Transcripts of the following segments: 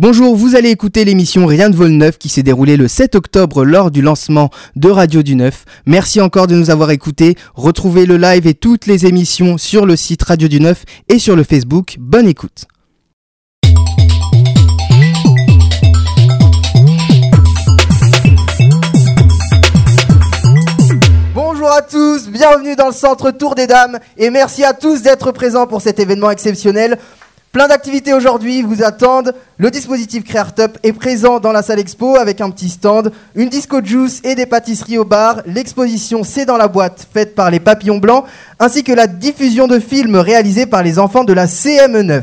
Bonjour, vous allez écouter l'émission Rien de vol neuf qui s'est déroulée le 7 octobre lors du lancement de Radio du Neuf. Merci encore de nous avoir écoutés. Retrouvez le live et toutes les émissions sur le site Radio du Neuf et sur le Facebook. Bonne écoute. Bonjour à tous, bienvenue dans le centre Tour des Dames et merci à tous d'être présents pour cet événement exceptionnel. Plein d'activités aujourd'hui vous attendent. Le dispositif Créartup est présent dans la salle expo avec un petit stand, une disco juice et des pâtisseries au bar. L'exposition C'est dans la boîte faite par les papillons blancs ainsi que la diffusion de films réalisés par les enfants de la CM9.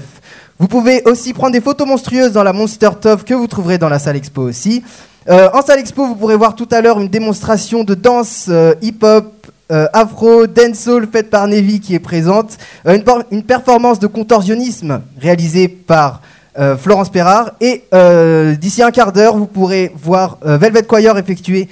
Vous pouvez aussi prendre des photos monstrueuses dans la Monster Tov que vous trouverez dans la salle expo aussi. Euh, en salle expo, vous pourrez voir tout à l'heure une démonstration de danse euh, hip-hop, euh, afro, dancehall faite par Nevi qui est présente, euh, une, performance de contorsionnisme réalisée par euh, Florence Perrard et euh, d'ici un quart d'heure, vous pourrez voir Velvet Choir effectuer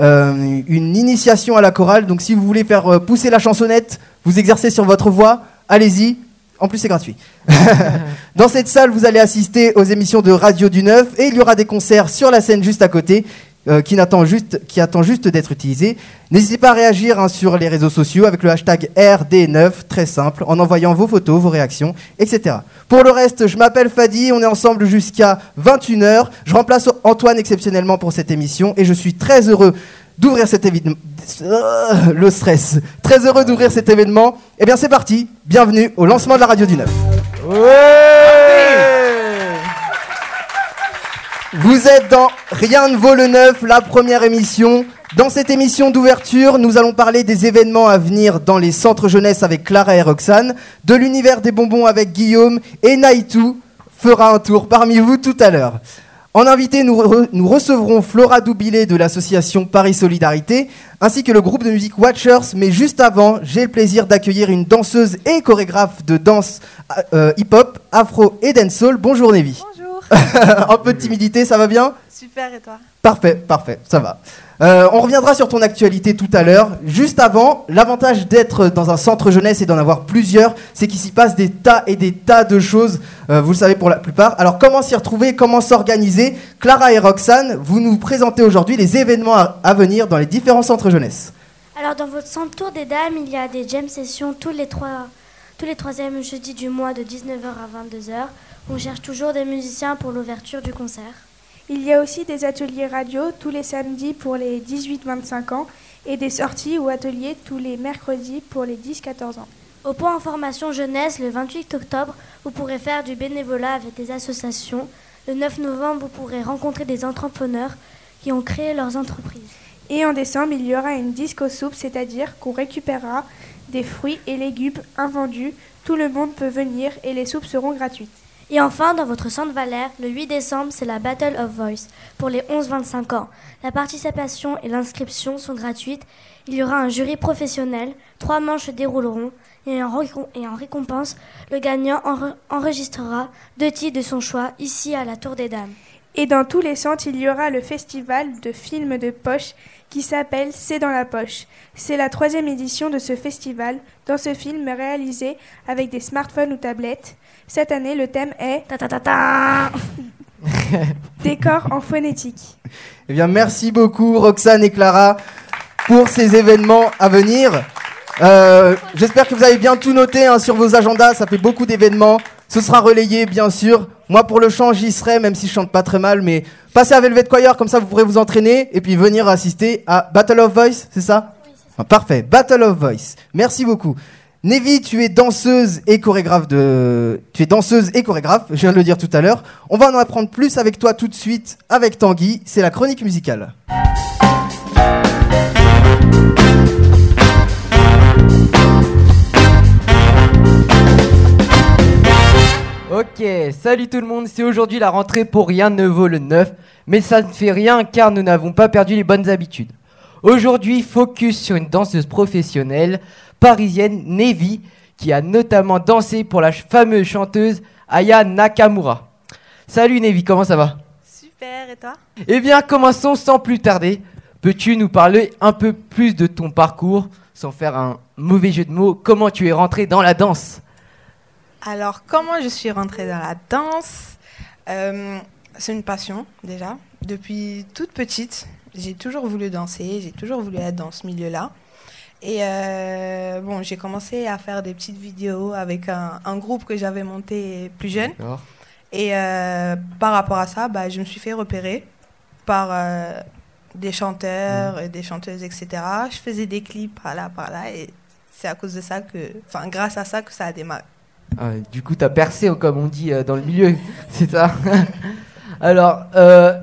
une initiation à la chorale. Donc si vous voulez faire pousser la chansonnette, vous exercer sur votre voix, allez-y. En plus, c'est gratuit. Dans cette salle, vous allez assister aux émissions de Radio du Neuf et il y aura des concerts sur la scène juste à côté euh, qui, n'attend juste, attend juste d'être utilisé. N'hésitez pas à réagir hein, sur les réseaux sociaux avec le hashtag RD9, très simple, en envoyant vos photos, vos réactions, etc. Pour le reste, je m'appelle Fadi, on est ensemble jusqu'à 21h. Je remplace Antoine exceptionnellement pour cette émission et je suis très heureux d'ouvrir cet événement. Le stress. Très heureux d'ouvrir cet événement. Eh bien, c'est parti. Bienvenue au lancement de la radio du Neuf. Vous êtes dans Rien ne vaut le neuf, la première émission. Dans cette émission d'ouverture, nous allons parler des événements à venir dans les centres jeunesse avec Clara et Roxane, de l'univers des bonbons avec Guillaume et Naïtou fera un tour parmi vous tout à l'heure. En invité, nous, re- nous recevrons Flora Doubilé de l'association Paris Solidarité, ainsi que le groupe de musique Watchers. Mais juste avant, j'ai le plaisir d'accueillir une danseuse et chorégraphe de danse euh, hip-hop, afro et dancehall. Bonjour Nevi. un peu de timidité, ça va bien super et toi Parfait, parfait, ça va. Euh, on reviendra sur ton actualité tout à l'heure. Juste avant, l'avantage d'être dans un centre jeunesse et d'en avoir plusieurs, c'est qu'il s'y passe des tas et des tas de choses, euh, vous le savez pour la plupart. Alors comment s'y retrouver, comment s'organiser Clara et Roxane, vous nous présentez aujourd'hui les événements à, à venir dans les différents centres jeunesse. Alors dans votre centre Tour des Dames, il y a des jam sessions tous les trois tous les troisièmes jeudis du mois de 19h à 22h. On cherche toujours des musiciens pour l'ouverture du concert. Il y a aussi des ateliers radio tous les samedis pour les 18-25 ans et des sorties ou ateliers tous les mercredis pour les 10-14 ans. Au point information jeunesse, le 28 octobre, vous pourrez faire du bénévolat avec des associations. Le 9 novembre, vous pourrez rencontrer des entrepreneurs qui ont créé leurs entreprises. Et en décembre, il y aura une disco soupe, c'est-à-dire qu'on récupérera des fruits et légumes invendus. Tout le monde peut venir et les soupes seront gratuites. Et enfin, dans votre centre Valère, le 8 décembre, c'est la Battle of Voice pour les 11-25 ans. La participation et l'inscription sont gratuites. Il y aura un jury professionnel, trois manches se dérouleront et en, récompense, le gagnant enre- enregistrera deux titres de son choix ici à la Tour des Dames. Et dans tous les centres, il y aura le festival de films de poche qui s'appelle C'est dans la poche. C'est la troisième édition de ce festival. Dans ce film réalisé avec des smartphones ou tablettes, cette année le thème est Ta ta ta ta Décor en phonétique. Eh bien, merci beaucoup Roxane et Clara pour ces événements à venir. Euh, J'espère que vous avez bien tout noté hein, sur vos agendas. Ça fait beaucoup d'événements. Ce sera relayé, bien sûr. Moi, pour le chant, j'y serai, même si je chante pas très mal. Mais passez à Velvet Choir, comme ça, vous pourrez vous entraîner et puis venir assister à Battle of Voice, c'est ça? Ah, Parfait, Battle of Voice. Merci beaucoup. Nevi, tu es danseuse et chorégraphe de. Tu es danseuse et chorégraphe, je viens de le dire tout à l'heure. On va en apprendre plus avec toi tout de suite, avec Tanguy. C'est la chronique musicale. Ok, salut tout le monde, c'est aujourd'hui la rentrée pour rien ne vaut le neuf, mais ça ne fait rien car nous n'avons pas perdu les bonnes habitudes. Aujourd'hui, focus sur une danseuse professionnelle parisienne, Nevi, qui a notamment dansé pour la fameuse chanteuse Aya Nakamura. Salut Nevi, comment ça va? Super, et toi? Eh bien, commençons sans plus tarder. Peux-tu nous parler un peu plus de ton parcours, sans faire un mauvais jeu de mots? Comment tu es rentré dans la danse? Alors, comment je suis rentrée dans la danse Euh, c'est une passion déjà. Depuis toute petite, j'ai toujours voulu danser, j'ai toujours voulu être dans ce milieu-là. Et euh, bon, j'ai commencé à faire des petites vidéos avec un, un groupe que j'avais monté plus jeune. Et euh, par rapport à ça, bah, je me suis fait repérer par euh, des chanteurs et des chanteuses, etc. Je faisais des clips par là, par là. Et c'est à cause de ça que, enfin, grâce à ça que ça a démarré. Ah, du coup, t'as percé, comme on dit euh, dans le milieu, c'est ça Alors, euh,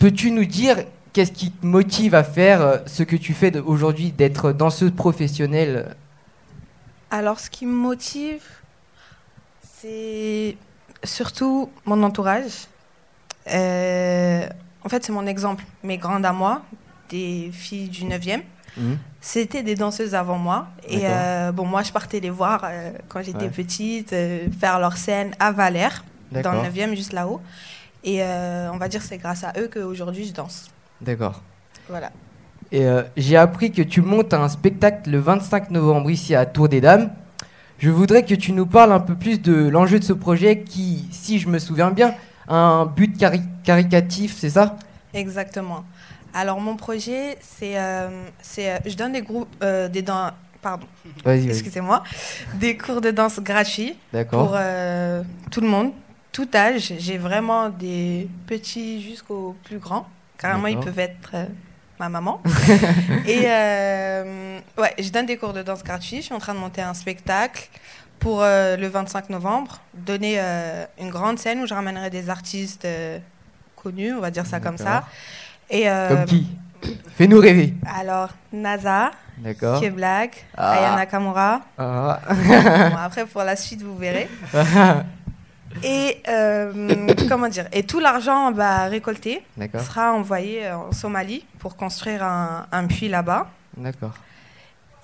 peux-tu nous dire qu'est-ce qui te motive à faire euh, ce que tu fais aujourd'hui, d'être danseuse professionnelle? Alors, ce qui me motive, c'est surtout mon entourage. En fait, c'est mon exemple. Mes grandes à moi, des filles du 9e, Mhm. c'était des danseuses avant moi. Et euh, bon, moi, je partais les voir euh, quand j'étais Ouais. petite, euh, faire leur scène à Valère, dans le 9e, juste là-haut. Et on va dire que c'est grâce à eux qu'aujourd'hui, je danse. D'accord. Voilà. Et j'ai appris que tu montes un spectacle le 25 novembre ici à Tour des Dames. Je voudrais que tu nous parles un peu plus de l'enjeu de ce projet qui, si je me souviens bien, a un but cari- caricatif, c'est ça? Exactement. Alors, mon projet, c'est. euh, c'est, euh, je donne des groupes. euh, des Pardon. Vas-y, vas-y. excusez-moi, des cours de danse gratuits D'accord. pour euh, tout le monde, tout âge. J'ai vraiment des petits jusqu'aux plus grands. Carrément, ils peuvent être ma maman. Et ouais, je donne des cours de danse gratuits. Je suis en train de monter un spectacle pour le 25 novembre, donner une grande scène où je ramènerai des artistes connus, on va dire ça comme ça. Et euh, Comme qui? Fais-nous rêver. alors, NASA, D'accord. Black, Ah. Aya Nakamura. Ah. Bon, après, pour la suite, vous verrez. Et euh, comment dire? Et tout l'argent bah, récolté sera envoyé en Somalie pour construire un, un puits là-bas. D'accord.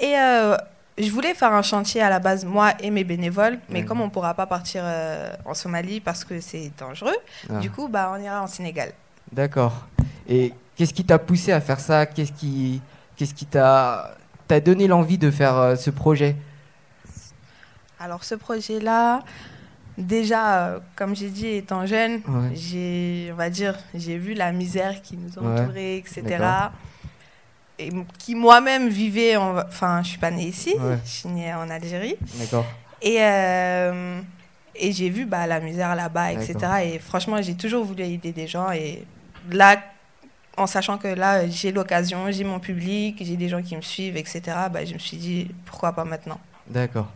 Et euh, je voulais faire un chantier à la base, moi et mes bénévoles, mais comme on ne pourra pas partir euh, en Somalie parce que c'est dangereux, Ah. du coup, bah, on ira en Sénégal. D'accord. Et qu'est-ce qui t'a poussé à faire ça? Qu'est-ce qui, qu'est-ce qui t'a, t'a donné l'envie de faire euh, ce projet? Alors, ce projet-là, déjà, euh, comme j'ai dit, étant jeune, Ouais. j'ai, on va dire, j'ai vu la misère qui nous Ouais. entourait, etc. Et qui moi-même vivais, en- enfin, je suis pas née ici, Ouais. je suis née en Algérie. D'accord. Et, euh, et j'ai vu bah, la misère là-bas, etc. Et franchement, j'ai toujours voulu aider des gens. Et là, en sachant que là, j'ai l'occasion, j'ai mon public, j'ai des gens qui me suivent, etc., bah, je me suis dit, pourquoi pas maintenant? D'accord.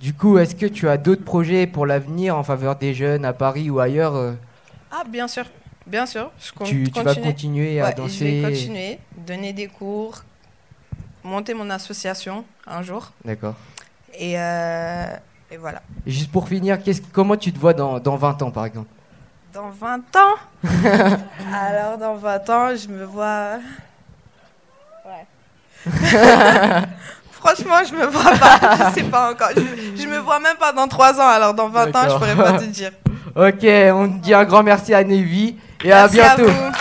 Du coup, est-ce que tu as d'autres projets pour l'avenir en faveur des jeunes à Paris ou ailleurs euh, Ah, bien sûr, bien sûr. Je tu, tu vas continuer. à Ouais, danser je vais continuer, donner des cours, monter mon association un jour. D'accord. Et, euh, et voilà. Et juste pour finir, comment tu te vois dans, dans 20 ans, par exemple? Dans 20 ans Alors, dans 20 ans, je me vois. Ouais. Franchement, je me vois pas. Je sais pas encore. Je, je me vois même pas dans 3 ans. Alors, dans 20 ans, je pourrais pas te dire. Ok, on te dit un grand merci à Nevi et Merci à bientôt. vous.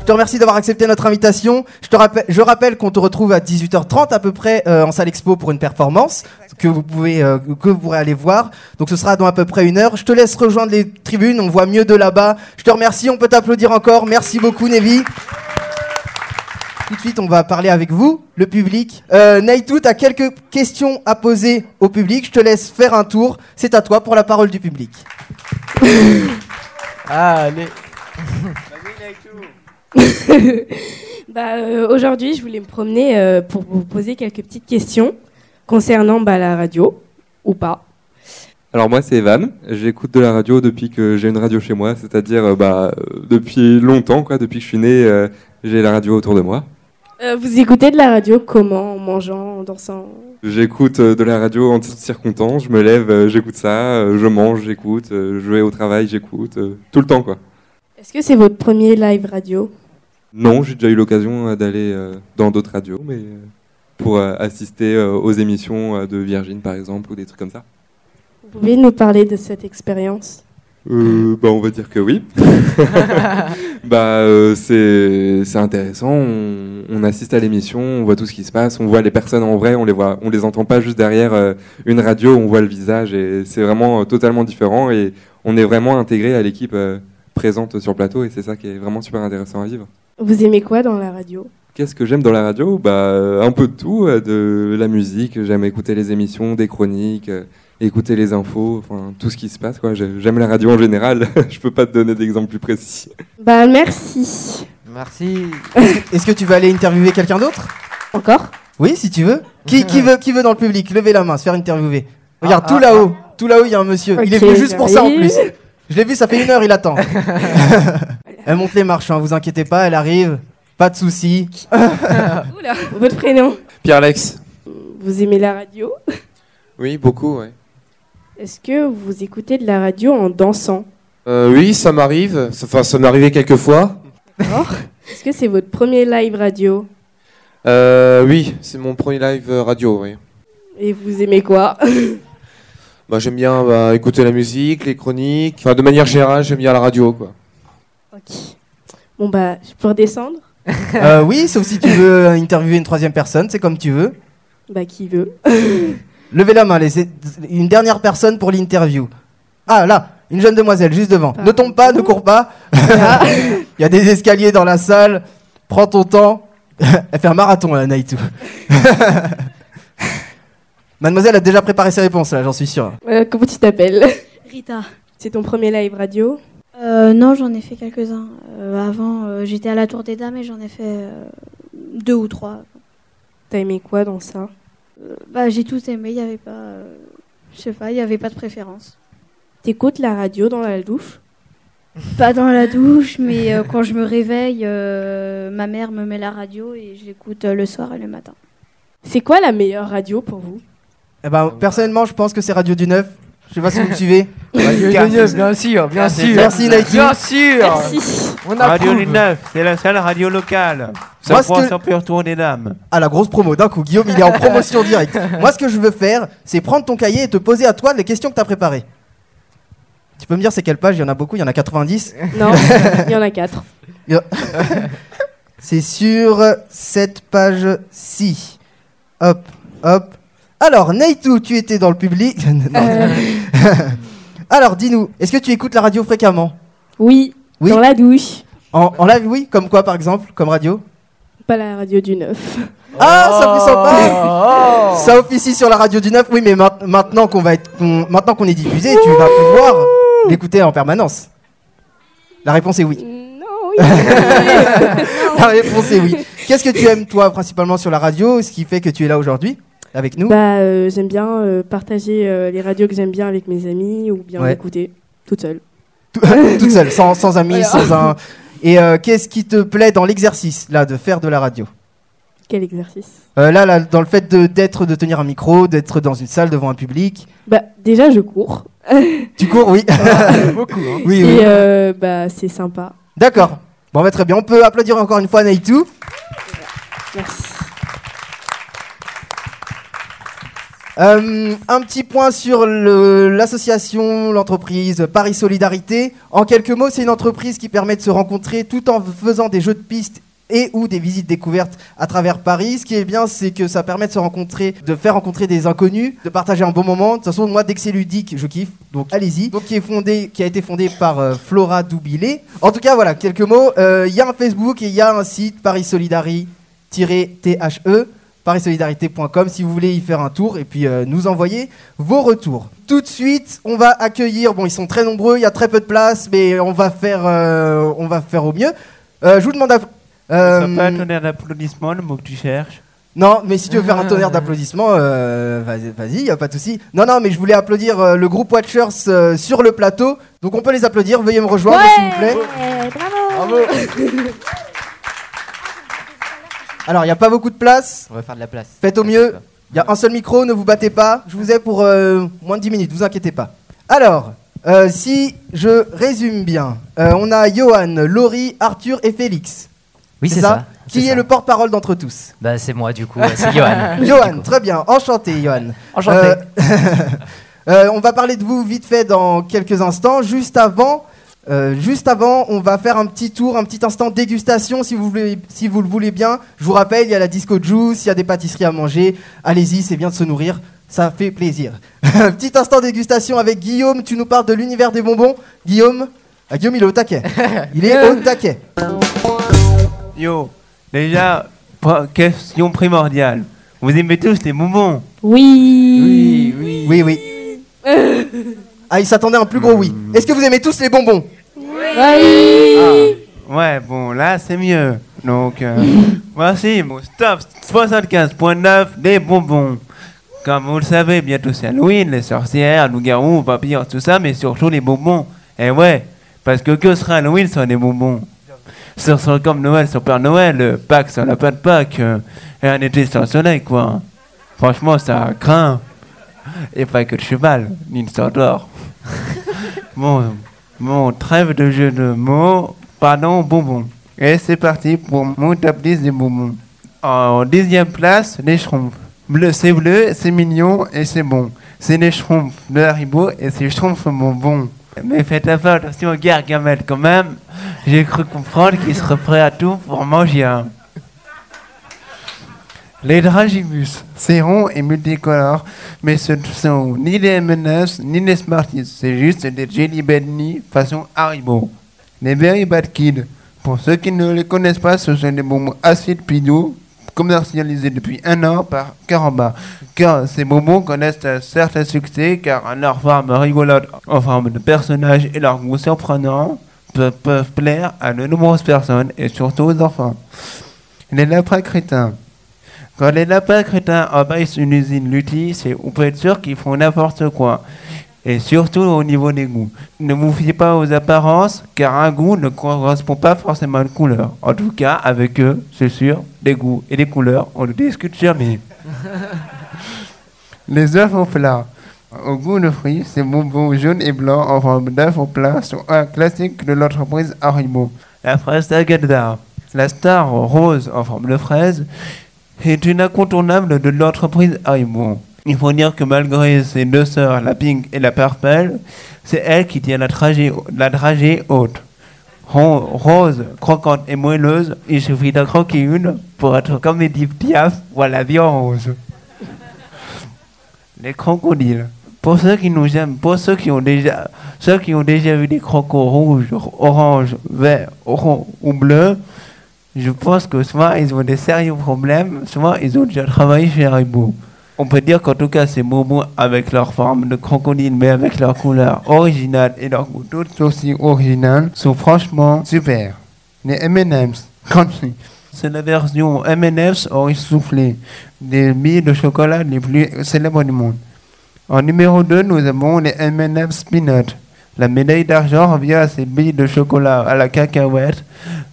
Je te remercie d'avoir accepté notre invitation. Je, te rappelle, je rappelle qu'on te retrouve à 18h30 à peu près euh, en salle expo pour une performance que vous pouvez euh, que vous pourrez aller voir. Donc ce sera dans à peu près une heure. Je te laisse rejoindre les tribunes. On voit mieux de là-bas. Je te remercie. On peut t'applaudir encore. Merci beaucoup, Nevi. Tout de suite, on va parler avec vous, le public. Euh, Naitou, tu as quelques questions à poser au public. Je te laisse faire un tour. C'est à toi pour la parole du public. Allez. Bah, euh, Aujourd'hui, je voulais me promener euh, pour vous poser quelques petites questions concernant bah, la radio, ou pas. Alors moi c'est Evan, j'écoute de la radio depuis que j'ai une radio chez moi, c'est-à-dire euh, bah, depuis longtemps, quoi, depuis que je suis né, euh, j'ai la radio autour de moi. Euh, vous écoutez de la radio comment En mangeant, en dansant? J'écoute euh, de la radio en toutes circonstances, je me lève, j'écoute ça, je mange, j'écoute, je vais au travail, j'écoute, tout le temps quoi. Est-ce que c'est votre premier live radio? Non, j'ai déjà eu l'occasion d'aller dans d'autres radios, mais pour euh, assister euh, aux émissions euh, de Virgin par exemple ou des trucs comme ça. Vous pouvez nous parler de cette expérience? Euh, bah, on va dire que oui. bah, euh, c'est intéressant. On, on assiste à l'émission, on voit tout ce qui se passe, on voit les personnes en vrai, on les voit, on les entend pas juste derrière euh, une radio, on voit le visage et c'est vraiment totalement différent et on est vraiment intégré à l'équipe présente sur le plateau et c'est ça qui est vraiment super intéressant à vivre. Vous aimez quoi dans la radio? Qu'est-ce que j'aime dans la radio? Bah euh, un peu de tout, euh, de la musique. J'aime écouter les émissions, des chroniques, euh, écouter les infos, enfin tout ce qui se passe. Quoi. J'aime la radio en général. Je peux pas te donner d'exemple plus précis. Bah merci. Merci. Est-ce que tu vas aller interviewer quelqu'un d'autre? Encore? Oui, si tu veux. Qui, qui veut, qui veut dans le public? Levez la main, se faire interviewer. Regarde, Ah, tout ah, là-haut, tout là-haut, il y a un monsieur. il est venu juste pour ça en plus. Je l'ai vu, ça fait une heure, il attend. elle monte les marches, hein, vous inquiétez pas, elle arrive. Pas de soucis. Oula, votre prénom Pierre-Alex. Vous aimez la radio Oui, beaucoup, ouais. Est-ce que vous écoutez de la radio en dansant Euh, oui, ça m'arrive. Enfin, ça m'est arrivé quelques fois. Est-ce que c'est votre premier live radio Euh, oui, c'est mon premier live euh, radio, oui. Et vous aimez quoi Bah, j'aime bien bah, écouter la musique, les chroniques. Enfin, de manière générale, j'aime bien la radio, quoi. Ok. Bon bah, je peux redescendre Euh, oui, sauf si tu veux interviewer une troisième personne, c'est comme tu veux. Bah qui veut Levez la main, laissez une dernière personne pour l'interview. Ah là, une jeune demoiselle juste devant. Ne tombe pas, ne cours pas. Il y a des escaliers dans la salle. Prends ton temps. Elle fait un marathon là, Naïtou. Mademoiselle a déjà préparé ses réponses là, j'en suis sûr. Euh, Comment tu t'appelles? Rita. C'est ton premier live radio? Euh, non, j'en ai fait quelques-uns. Euh, avant, euh, j'étais à la Tour des Dames et j'en ai fait euh, deux ou trois. T'as aimé quoi dans ça? Euh, bah, j'ai tout aimé. Il y avait pas, euh, je sais pas, il y avait pas de préférence. T'écoutes la radio dans la douche? Pas dans la douche, mais euh, quand je me réveille, euh, ma mère me met la radio et je l'écoute euh, le soir et le matin. C'est quoi la meilleure radio pour vous? Eh ben, personnellement, je pense que c'est Radio du Neuf. Je sais pas si vous me suivez. Radio bien sûr, bien sûr. Merci, Naïtou. Bien sûr. On Radio approuve. du Neuf, c'est la seule radio locale. Moi, Ça ce prend que- Tour des Dames. Ah, la grosse promo d'un coup. Guillaume, il est en promotion directe. Moi, ce que je veux faire, c'est prendre ton cahier et te poser à toi les questions que tu as préparées. Tu peux me dire c'est quelle page? Il y en a beaucoup, il y en a 90. Non, il y en a quatre. C'est sur cette page-ci. Hop, hop. Alors, Neitou, tu étais dans le public. Non. Euh, Alors, dis-nous, est-ce que tu écoutes la radio fréquemment? Oui, Oui. dans la douche. en, en live, oui Comme quoi, par exemple Comme radio? Pas la radio du neuf. Ah, ça fait sympa Oh. Ça officie sur la radio du 9. Oui, mais ma- maintenant qu'on va être, qu'on- maintenant qu'on est diffusé, tu vas pouvoir l'écouter en permanence. La réponse est oui. Non, oui. La réponse est oui. Qu'est-ce que tu aimes toi principalement sur la radio Ce qui fait que tu es là aujourd'hui? Avec nous bah, euh, j'aime bien euh, partager euh, les radios que j'aime bien avec mes amis ou bien Ouais. écouter toute seule. toute seule, sans, sans amis, sans un. Et euh, qu'est-ce qui te plaît dans l'exercice là de faire de la radio? Quel exercice? Euh, Là, là, dans le fait de d'être, de tenir un micro, d'être dans une salle devant un public. Bah, déjà, je cours. Tu cours, oui. Beaucoup. hein. oui, Et oui. euh, bah, c'est sympa. D'accord. Bon, bah, très bien. On peut applaudir encore une fois Naïtou. Merci. Euh, un petit point sur l'association, l'entreprise Paris Solidarité. En quelques mots, c'est une entreprise qui permet de se rencontrer tout en faisant des jeux de pistes et ou des visites découvertes à travers Paris. Ce qui est bien, c'est que ça permet de se rencontrer, de faire rencontrer des inconnus, de partager un bon moment. De toute façon, moi, dès que c'est ludique, je kiffe. Donc, allez-y. Donc, qui est fondé, qui a été fondé par euh, Flora Doubilé. En tout cas, voilà, quelques mots. Euh, Il y a un Facebook et il y a un site Paris Solidari-THE parisolidarité.com si vous voulez y faire un tour et puis euh, nous envoyer vos retours. Tout de suite, on va accueillir, bon ils sont très nombreux, il y a très peu de place, mais on va faire, euh, on va faire au mieux. Euh, je vous demande... à- euh, Ça peut être un tonnerre d'applaudissements, le mot que tu cherches. non, mais si tu veux faire un tonnerre d'applaudissements, euh, vas-y, y a pas de souci. Non, non, mais je voulais applaudir euh, le groupe Watchers euh, sur le plateau, donc on peut les applaudir. Veuillez me rejoindre, s'il vous plaît. bravo. Alors, il n'y a pas beaucoup de place. On va faire de la place. Faites au mieux. Il y a un seul micro, ne vous battez pas. Je vous ai pour euh, moins de 10 minutes, vous inquiétez pas. Alors, euh, si je résume bien, euh, on a Johan, Laurie, Arthur et Félix. Oui, c'est ça. Qui est ça. le porte-parole d'entre tous? Bah, c'est moi, du coup. C'est Johan. Johan, très bien. Enchanté, Johan. Enchanté. Euh, euh, on va parler de vous vite fait dans quelques instants. Juste avant, euh, juste avant, on va faire un petit tour, un petit instant dégustation, si vous, voulez, si vous le voulez bien. Je vous rappelle, il y a la disco juice, il y a des pâtisseries à manger. Allez-y, c'est bien de se nourrir. Ça fait plaisir. Petit instant dégustation avec Guillaume. Tu nous parles de l'univers des bonbons. Guillaume, ah, Guillaume, il est au taquet. Il est au taquet. Yo, déjà, question primordiale. Vous aimez tous les bonbons? Oui. oui. Oui, oui. Ah, il s'attendait à un plus gros oui. Est-ce que vous aimez tous les bonbons Oui. Ouais, bon, là, c'est mieux. Donc, euh, voici mon stop 75.9 des bonbons. Comme vous le savez, bientôt c'est Halloween, les sorcières, loups-garous, vampires, tout ça, mais surtout les bonbons. Et ouais, parce que que sera Halloween sans des bonbons? Ce sera comme Noël sans Père Noël, euh, Pâques sans lapin de Pâques, euh, et un été sans soleil, quoi. Franchement, ça craint. Et pas que le cheval, ni le centaure. bon, bon, trêve de jeu de mots, pardon, bonbons. Et c'est parti pour mon top 10 des bonbons. En dixième place, les schtroumpfs. Bleu, c'est bleu, c'est mignon et c'est bon. C'est les schtroumpfs de Haribo et ces schtroumpfs bonbons. Mais faites attention au Gargamel quand même. J'ai cru comprendre qu'il serait prêt à tout pour manger un. Les Dragibus, c'est rond et multicolore, mais ce ne sont ni les M&M's ni les Smarties, c'est juste des Jelly Belly façon Haribo. Les Berry Bad Kids, pour ceux qui ne les connaissent pas, ce sont des bonbons acides puis doux, commercialisés depuis un an par Caramba. Car ces bonbons connaissent un certain succès, car leur forme rigolote en forme de personnages et leur goût surprenant peuvent, peuvent plaire à de nombreuses personnes et surtout aux enfants. Les lapins crétins. Quand les lapins crétins envahissent une usine Lutti, c'est, on peut être sûr qu'ils font n'importe quoi. Et surtout au niveau des goûts. Ne vous fiez pas aux apparences, car un goût ne correspond pas forcément à une couleur. En tout cas, avec eux, c'est sûr, des goûts et des couleurs, on ne discute jamais. les œufs au plat. Au goût de fruits, ces bonbons jaunes et blancs en forme d'œufs au plat sont un classique de l'entreprise Haribo. La fraise d'Agadar. La star rose en forme de fraise est une incontournable de l'entreprise Haribo. Il faut dire que malgré ses deux sœurs, la Pink et la Purple, c'est elle qui tient la dragée, la haute. Ro- Rose, croquante et moelleuse, il suffit d'en croquer une pour être comme Deep Piaf ou à la vie rose. Les crocodiles. Pour ceux qui nous aiment, pour ceux qui ont déjà, ceux qui ont déjà vu des crocos rouges, orange, vert, rond ou bleu, je pense que soit ils ont des sérieux problèmes, soit ils ont déjà travaillé chez Haribo. On peut dire qu'en tout cas, ces bonbons, avec leur forme de crocodile, mais avec leur couleur originale et leur goût tout aussi original, sont franchement super. Les M&M's. C'est la version M&M's orange soufflé, des billes de chocolat les plus célèbres du monde. En numéro 2, nous avons les M&M's Peanut. La médaille d'argent revient à ces billes de chocolat à la cacahuète,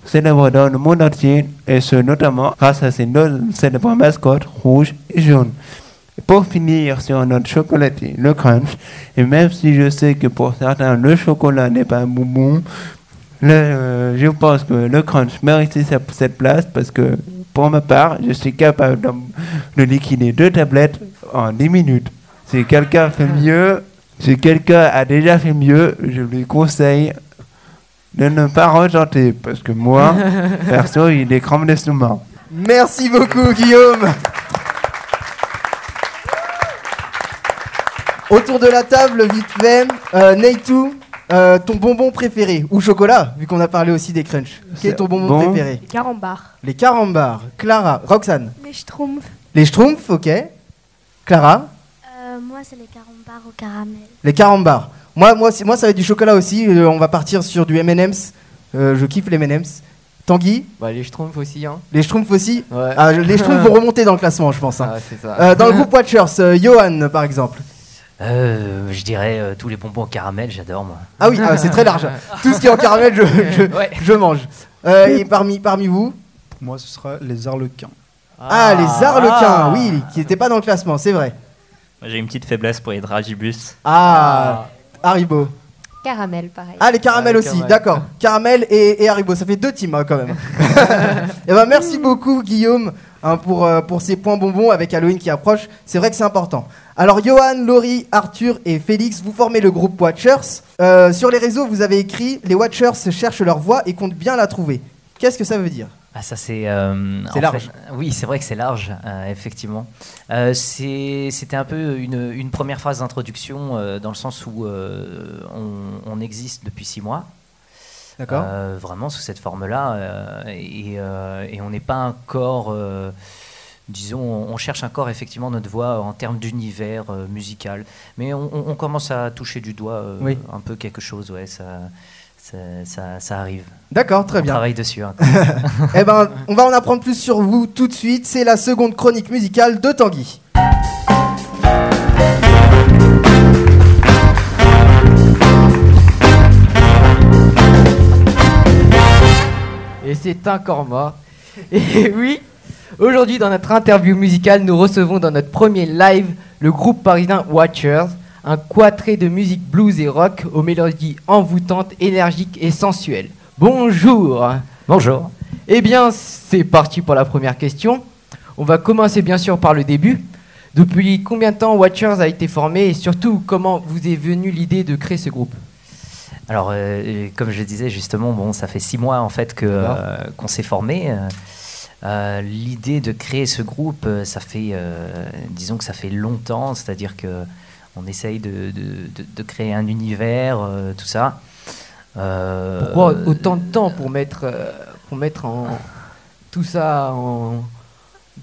célèbres dans le monde entier, et ce notamment grâce à ces deux célèbres mascottes rouges et jaunes. Pour finir sur notre chocolaté, le crunch, et même si je sais que pour certains le chocolat n'est pas un bonbon, le- euh, je pense que le crunch mérite cette place parce que pour ma part, je suis capable de liquider deux tablettes en 10 minutes. Si quelqu'un fait mieux, si quelqu'un a déjà fait mieux, je lui conseille de ne pas retenter parce que moi, perso, il est des crampes d'estomac. Merci beaucoup, Guillaume. Autour de la table, vite fait, euh, Neytou, euh, ton bonbon préféré ou chocolat, vu qu'on a parlé aussi des crunchs. Quel est ton bonbon Bon. préféré? Carambar. Les carambars. Clara, Roxane. Les schtroumpfs. Les schtroumpfs, ok. Clara, Euh, moi, c'est les carambars au caramel. les carambars. Moi, moi, moi, ça va être du chocolat aussi. Euh, on va partir sur du M&M's. Euh, je kiffe les M&M's. Tanguy, Bah, les schtroumpfs aussi, hein. les schtroumpfs aussi. Ouais. Ah, je- les schtroumpfs vont remonter dans le classement, je pense. hein. Ah, ça. Euh, dans le groupe Watchers, euh, Johan, par exemple. Euh, je dirais euh, tous les bonbons au caramel, j'adore moi. Ah oui, ah, c'est très large. Tout ce qui est en caramel, je, je, Ouais. je mange. Euh, et parmi, parmi vous Pour moi, ce sera les arlequins. Ah, les arlequins, oui, qui n'étaient pas dans le classement, c'est vrai. J'ai une petite faiblesse pour les dragibus. Ah, Haribo. Caramel, pareil. Ah, les caramels Ah, les aussi, caramels. d'accord. Caramel et, et Haribo, ça fait deux teams hein, quand même. et ben, merci beaucoup, Guillaume, hein, pour, euh, pour ces points bonbons avec Halloween qui approche. C'est vrai que c'est important. Alors, Johan, Laurie, Arthur et Félix, vous formez le groupe Watchers. Euh, sur les réseaux, vous avez écrit Les Watchers cherchent leur voix et comptent bien la trouver. Qu'est-ce que ça veut dire? Ah ça c'est euh, large. fait- oui c'est vrai que c'est large euh, effectivement. Euh, C'était un peu une, une première phase d'introduction dans le sens où on, on existe depuis six mois. D'accord. Vraiment sous cette forme-là et, et on n'est pas encore euh, disons on, cherche encore effectivement notre voix en termes d'univers musical mais on, commence à toucher du doigt Oui. un peu quelque chose ouais ça ça, arrive. D'accord, très On bien. travaille dessus. hein. Eh ben, on va en apprendre plus sur vous tout de suite. C'est la seconde chronique musicale de Tanguy. Et c'est encore mort. Et oui, aujourd'hui dans notre interview musicale, nous recevons dans notre premier live le groupe parisien Watchers, un quatré de musique blues et rock aux mélodies envoûtantes, énergiques et sensuelles. Bonjour Bonjour Eh bien, c'est parti pour la première question. On va commencer bien sûr par le début. Depuis combien de temps Watchers a été formé et surtout comment vous est venue l'idée de créer ce groupe? Alors, euh, comme je le disais justement, bon, ça fait six mois en fait que euh, qu'on s'est formé. Euh, L'idée de créer ce groupe, ça fait, disons que ça fait longtemps, c'est-à-dire que on essaye de, de- de- créer un univers, euh, tout ça. Euh, Pourquoi autant de temps pour mettre, euh, pour mettre en, tout ça en,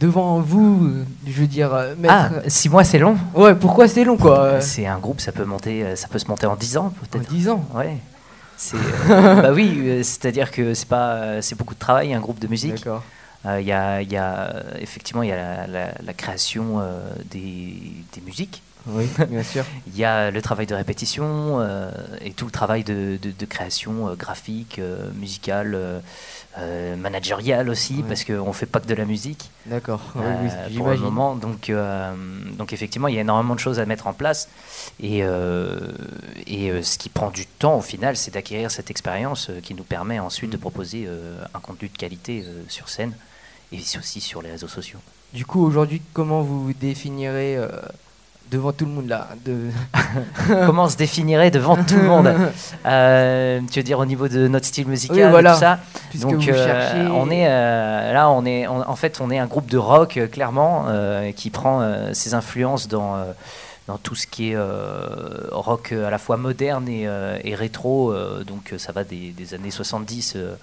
devant vous Je veux dire, euh, mettre... Ah, six mois, c'est long Ouais, pourquoi c'est long quoi C'est un groupe, ça peut monter, ça peut se monter en 10 ans peut-être. En 10 ans Ouais. C'est, euh, bah oui, c'est-à-dire que c'est pas, c'est beaucoup de travail un groupe de musique. D'accord. Euh, Il y, a, y a, effectivement il y a la, la- la création euh, des, des musiques. Oui, bien sûr. Il y a le travail de répétition euh, et tout le travail de, de- de création euh, graphique, euh, musicale, managériale aussi, Ouais. parce qu'on ne fait pas que de la musique. D'accord, oui, oui, pour le moment. Donc, donc effectivement, il y a énormément de choses à mettre en place. Et, et ce qui prend du temps au final, c'est d'acquérir cette expérience qui nous permet ensuite Mm. de proposer euh, un contenu de qualité sur scène et aussi sur les réseaux sociaux. Du coup, aujourd'hui, comment vous définirez devant tout le monde là de... Comment on se définirait devant tout le monde Euh, Tu veux dire au niveau de notre style musical Oui, et tout ça Puisque Donc euh, cherchez- on est euh, là, on est on- en fait on est un groupe de rock clairement qui prend ses influences dans dans tout ce qui est euh, rock à la fois moderne et, euh, et rétro. euh, donc ça va des, des années 70 euh,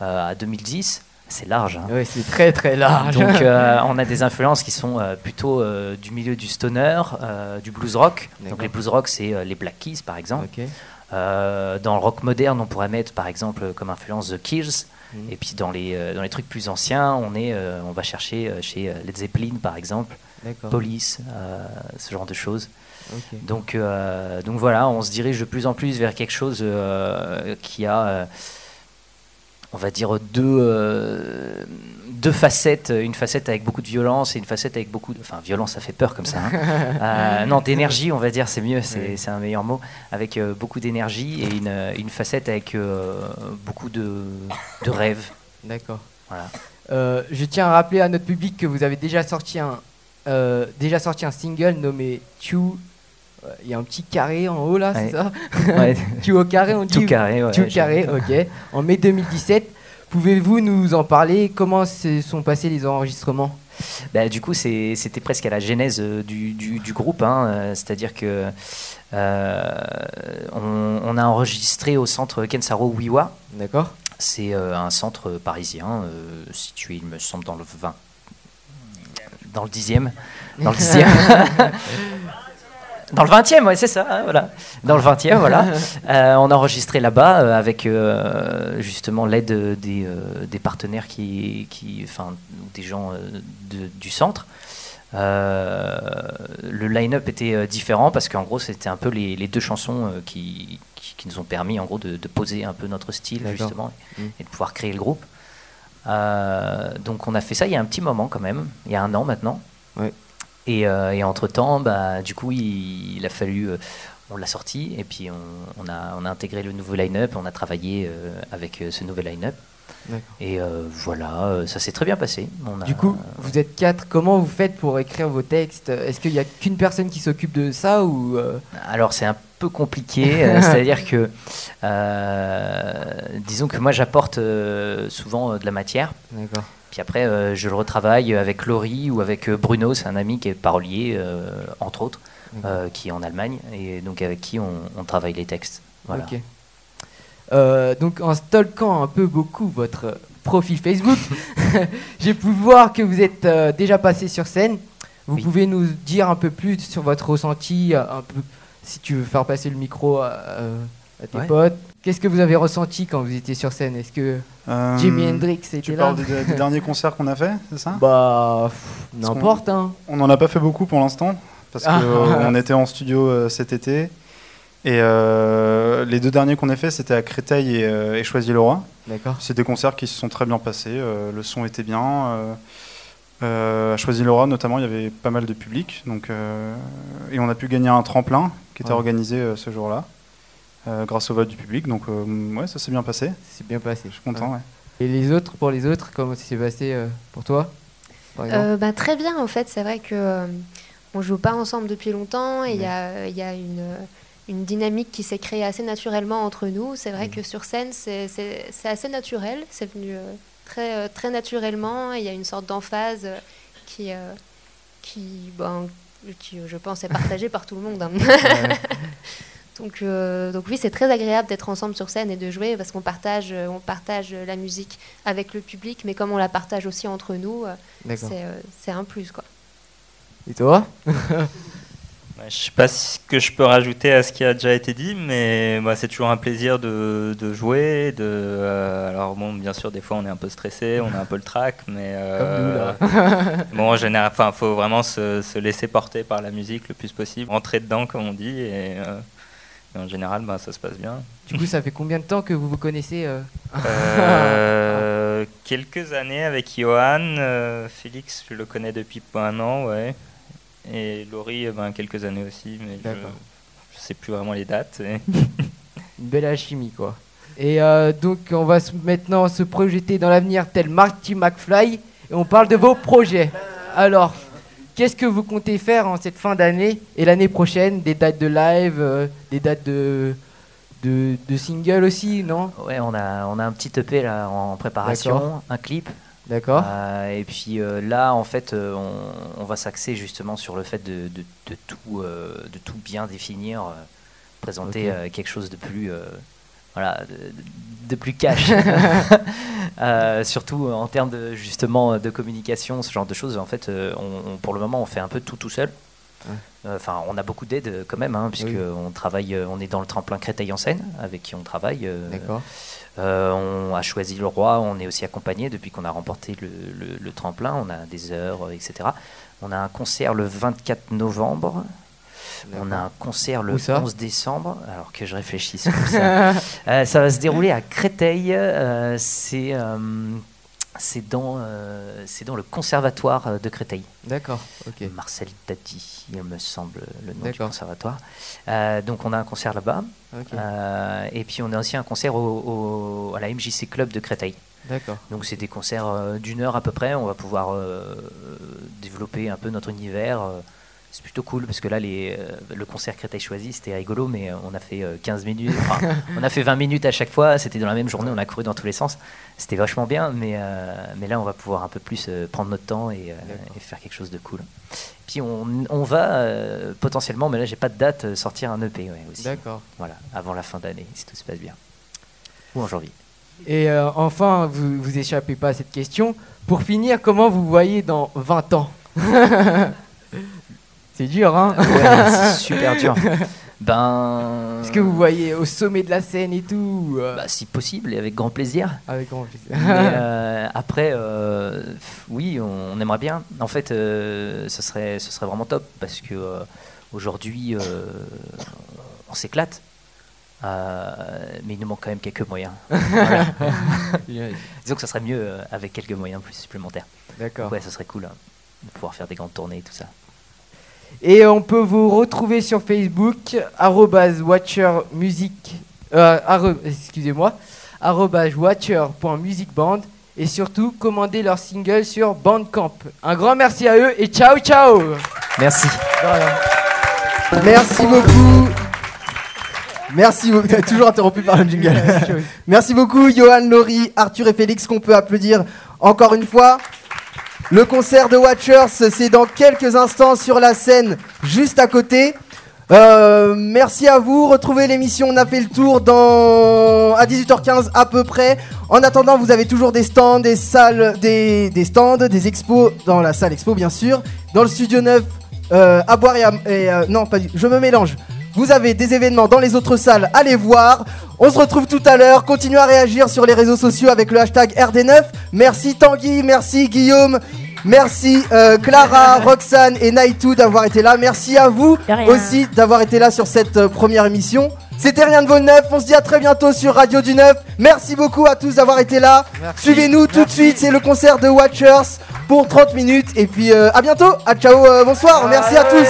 euh, à 2010. C'est large. hein. Ouais, c'est très très large. Donc euh, on a des influences qui sont euh, plutôt euh, du milieu du stoner, du blues rock. Donc les blues rock c'est les Black Keys par exemple. Dans le rock moderne on pourrait mettre par exemple comme influence The Kills. Mhm. Et puis dans les, dans les trucs plus anciens, on, est, on va chercher chez Led Zeppelin par exemple. Police, ce genre de choses. Donc, donc voilà, on se dirige de plus en plus vers quelque chose qui a, on va dire, deux, euh, deux facettes. Une facette avec beaucoup de violence et une facette avec beaucoup de... Enfin, violence, ça fait peur comme ça. hein. Euh, non, d'énergie, on va dire, c'est mieux, c'est un meilleur mot. Avec euh, beaucoup d'énergie et une, une facette avec beaucoup de, de rêves. D'accord. Voilà. Je tiens à rappeler à notre public que vous avez déjà sorti un, déjà sorti un single nommé Chew. Euh, Il y a un petit carré en haut là, Ouais. c'est ça Ouais. Chew au carré, on dit Tout carré, ouais. Je- carré, ok. En mai 2017. Pouvez-vous nous en parler? Comment se sont passés les enregistrements? Bah, du coup, c'était presque à la genèse euh, du, du- du groupe. hein, euh, C'est-à-dire que euh, on, on a enregistré au centre Kensaro Wiwa. D'accord. C'est euh, un centre parisien euh, situé, il me semble, dans le 20. Dans le 10e. Dans le 10e. Dans le 20e, ouais, c'est ça, hein, voilà. Dans le 20e, voilà. Euh, on a enregistré là-bas euh, avec euh, justement l'aide des, des partenaires qui, qui, enfin, des gens de- du centre. Le line-up était différent parce qu'en gros, c'était un peu les, les deux chansons qui, qui, qui nous ont permis en gros de, de poser un peu notre style justement Mm. et de pouvoir créer le groupe. Donc on a fait ça il y a un petit moment quand même, il y a un an maintenant. Ouais. Et, euh, et entre-temps, bah, du coup, il, il a fallu... euh, on l'a sorti et puis on, on a, on a intégré le nouveau line-up, on a travaillé euh, avec ce nouvel line-up. Et voilà, ça s'est très bien passé. On a- Du coup, vous êtes quatre. Comment vous faites pour écrire vos textes? Est-ce qu'il y a qu'une personne qui s'occupe de ça ou Alors c'est un peu compliqué, c'est-à-dire que disons que moi j'apporte souvent de la matière. D'accord. Puis après euh, je le retravaille avec Laurie ou avec euh, Bruno, c'est un ami qui est parolier euh, entre autres, euh, qui est en Allemagne et donc avec qui on, on travaille les textes. Voilà. Ok. Donc en stalkant un peu beaucoup votre profil Facebook, j'ai pu voir que vous êtes déjà passé sur scène. Vous pouvez nous dire un peu plus sur votre ressenti, un peu si tu veux faire passer le micro à, à tes Ouais. potes. Qu'est-ce que vous avez ressenti quand vous étiez sur scène? Est-ce que Euh, Jimi Hendrix était Tu là? parles des, des derniers concerts qu'on a fait, c'est ça? Bah, n'importe, hein. On n'en a pas fait beaucoup pour l'instant, parce Ah. qu'on était en studio euh, cet été. Et euh, les deux derniers qu'on a fait, c'était à Créteil et, euh, et Choisy-le-Roi. D'accord. C'est des concerts qui se sont très bien passés. euh, le son était bien. à Choisy-le-Roi, notamment, il y avait pas mal de public. Donc, et on a pu gagner un tremplin qui était Ouais. organisé ce jour-là, grâce au vote du public. Donc, euh, ouais, ça s'est bien passé. C'est bien passé. Je suis content, ouais. Et les autres, pour les autres, comment ça s'est passé euh, pour toi par Euh, bah, très bien, en fait. C'est vrai que euh, on joue pas ensemble depuis longtemps et il y a, il y a une, une dynamique qui s'est créée assez naturellement entre nous. C'est vrai que sur scène, c'est assez naturel. C'est venu euh, très, euh, très naturellement. et Il y a une sorte d'emphase euh, qui, euh, qui, ben, qui, je pense, est partagée par tout le monde. hein. Donc, euh, donc oui, c'est très agréable d'être ensemble sur scène et de jouer parce qu'on partage, euh, on partage la musique avec le public, mais comme on la partage aussi entre nous, euh, c'est euh, un plus quoi. Et toi? Je sais pas ce que je peux rajouter à ce qui a déjà été dit, mais moi c'est toujours un plaisir de, de jouer. De, euh, alors bon, bien sûr, des fois on est un peu stressé, on a un peu le trac, mais euh, Comme nous, là. bon, en général, enfin, faut vraiment se, se laisser porter par la musique le plus possible, rentrer dedans comme on dit, et, euh, en général, bah, ça se passe bien. Du coup, ça fait combien de temps que vous vous connaissez euh Euh, quelques années avec Johan, euh, Félix, je le connais depuis un an, ouais. Et Laurie, eh ben, quelques années aussi, mais je, je sais plus vraiment les dates. et- Une belle alchimie, quoi. Et donc, on va maintenant se projeter dans l'avenir tel Marty McFly et on parle de vos projets. Alors, qu'est-ce que vous comptez faire en cette fin d'année et l'année prochaine? Des dates de live, euh, des dates de, de, de single aussi, non? Ouais, on a, on a un petit EP là en préparation, un clip. D'accord. Euh, et puis euh, là, en fait, on, on va s'axer justement sur le fait de, de- de tout, de tout bien définir, présenter quelque chose de plus, voilà, de, plus cash. Euh, surtout en termes de justement de communication, ce genre de choses. En fait, euh, on, on- pour le moment, on fait un peu tout tout seul. Ouais. Euh, Enfin, on a beaucoup d'aide euh, quand même, hein, puisque Oui. on travaille, on est dans le tremplin Créteil en scène, avec qui on travaille. euh, D'accord. on a choisi le roi, on est aussi accompagné depuis qu'on a remporté le, le- le tremplin, on a des heures, etc. On a un concert le 24 novembre. On a un concert le Où ça 11 décembre, alors que je ça. Euh, ça va se dérouler à Créteil. euh, c'est euh, c'est dans, euh, c'est dans le conservatoire de Créteil. D'accord, ok. Marcel Tati, il me semble, le nom du conservatoire. Euh, donc on a un concert là-bas. Euh, et puis on a aussi un concert au, au- à la MJC Club de Créteil. D'accord. Donc c'est des concerts d'une heure à peu près. On va pouvoir développer un peu notre univers. Euh, c'est plutôt cool parce que là, les, euh, le concert Créteil choisi, c'était rigolo, mais euh, on a fait euh, 15 minutes, enfin, on a fait 20 minutes à chaque fois. C'était dans la même journée, on a couru dans tous les sens. C'était vachement bien, mais, euh, mais là, on va pouvoir un peu plus euh, prendre notre temps et, euh, et faire quelque chose de cool. Puis on, on va euh, potentiellement, mais là, j'ai pas de date, euh, sortir un EP ouais, aussi. D'accord. Voilà, avant la fin d'année, si tout se passe bien. Ou en janvier. Et euh, enfin, vous vous échappez pas à cette question. Pour finir, comment vous voyez dans 20 ans? C'est dur, hein Ouais, c'est super dur. Ben. Est-ce que vous voyez au sommet de la scène et tout euh, Bah, si possible, et avec grand plaisir. Avec grand plaisir. Mais, euh, après, euh, oui, on, on aimerait bien. En fait, euh, ce, serait, ce serait vraiment top parce que aujourd'hui, on s'éclate. Mais il nous manque quand même quelques moyens. Disons que ça serait mieux avec quelques moyens plus supplémentaires. D'accord. Ouais, ce serait cool hein, de pouvoir faire des grandes tournées et tout ça. Et on peut vous retrouver sur Facebook, arrobase watchermusic, euh, excusez-moi, arrobase watcher.musicband. Et surtout, commandez leur single sur Bandcamp. Un grand merci à eux et ciao ciao Merci. Merci beaucoup. Merci beaucoup. Toujours interrompu par le jingle. Merci beaucoup, Johan, Laurie, Arthur et Félix, qu'on peut applaudir encore une fois. Le concert de Watchers, c'est dans quelques instants sur la scène, juste à côté. Euh, merci à vous. Retrouvez l'émission. On a fait le tour dans à 18h15 à peu près. En attendant, vous avez toujours des stands, des salles, des, des stands, des expos dans la salle expo bien sûr, dans le studio 9 euh, à boire et, à, euh, non pas du, je me mélange. Vous avez des événements dans les autres salles, allez voir. On se retrouve tout à l'heure. Continuez à réagir sur les réseaux sociaux avec le hashtag RD9. Merci Tanguy, merci Guillaume, merci euh, Clara, Roxane et Naïtou d'avoir été là. Merci à vous aussi d'avoir été là sur cette euh, première émission. C'était rien de vos neuf. On se dit à très bientôt sur Radio du Neuf. Merci beaucoup à tous d'avoir été là. Suivez-nous tout de suite. C'est le concert de Watchers pour 30 minutes. Et puis euh, à bientôt. À ciao. euh, bonsoir. Merci à tous.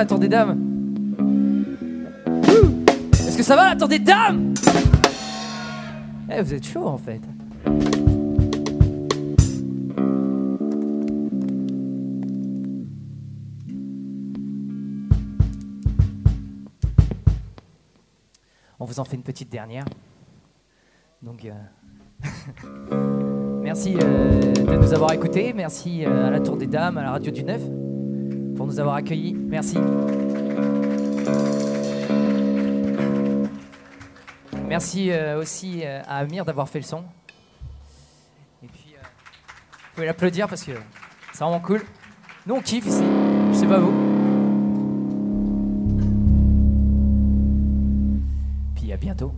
la tour des dames Est-ce que ça va la tour des dames Eh, vous êtes chaud en fait. On vous en fait une petite dernière. Donc, euh, merci euh, de nous avoir écoutés. Merci euh, à la Tour des Dames, à la Radio du Neuf nous avoir accueillis. Merci. Merci euh, aussi euh, à Amir d'avoir fait le son. Et puis, euh, vous pouvez l'applaudir parce que c'est vraiment cool. Nous, on kiffe ici. Je sais pas vous. Puis à bientôt.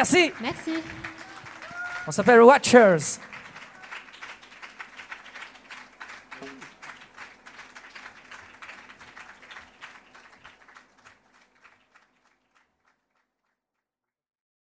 Merci. Merci. On s'appelle Watchers.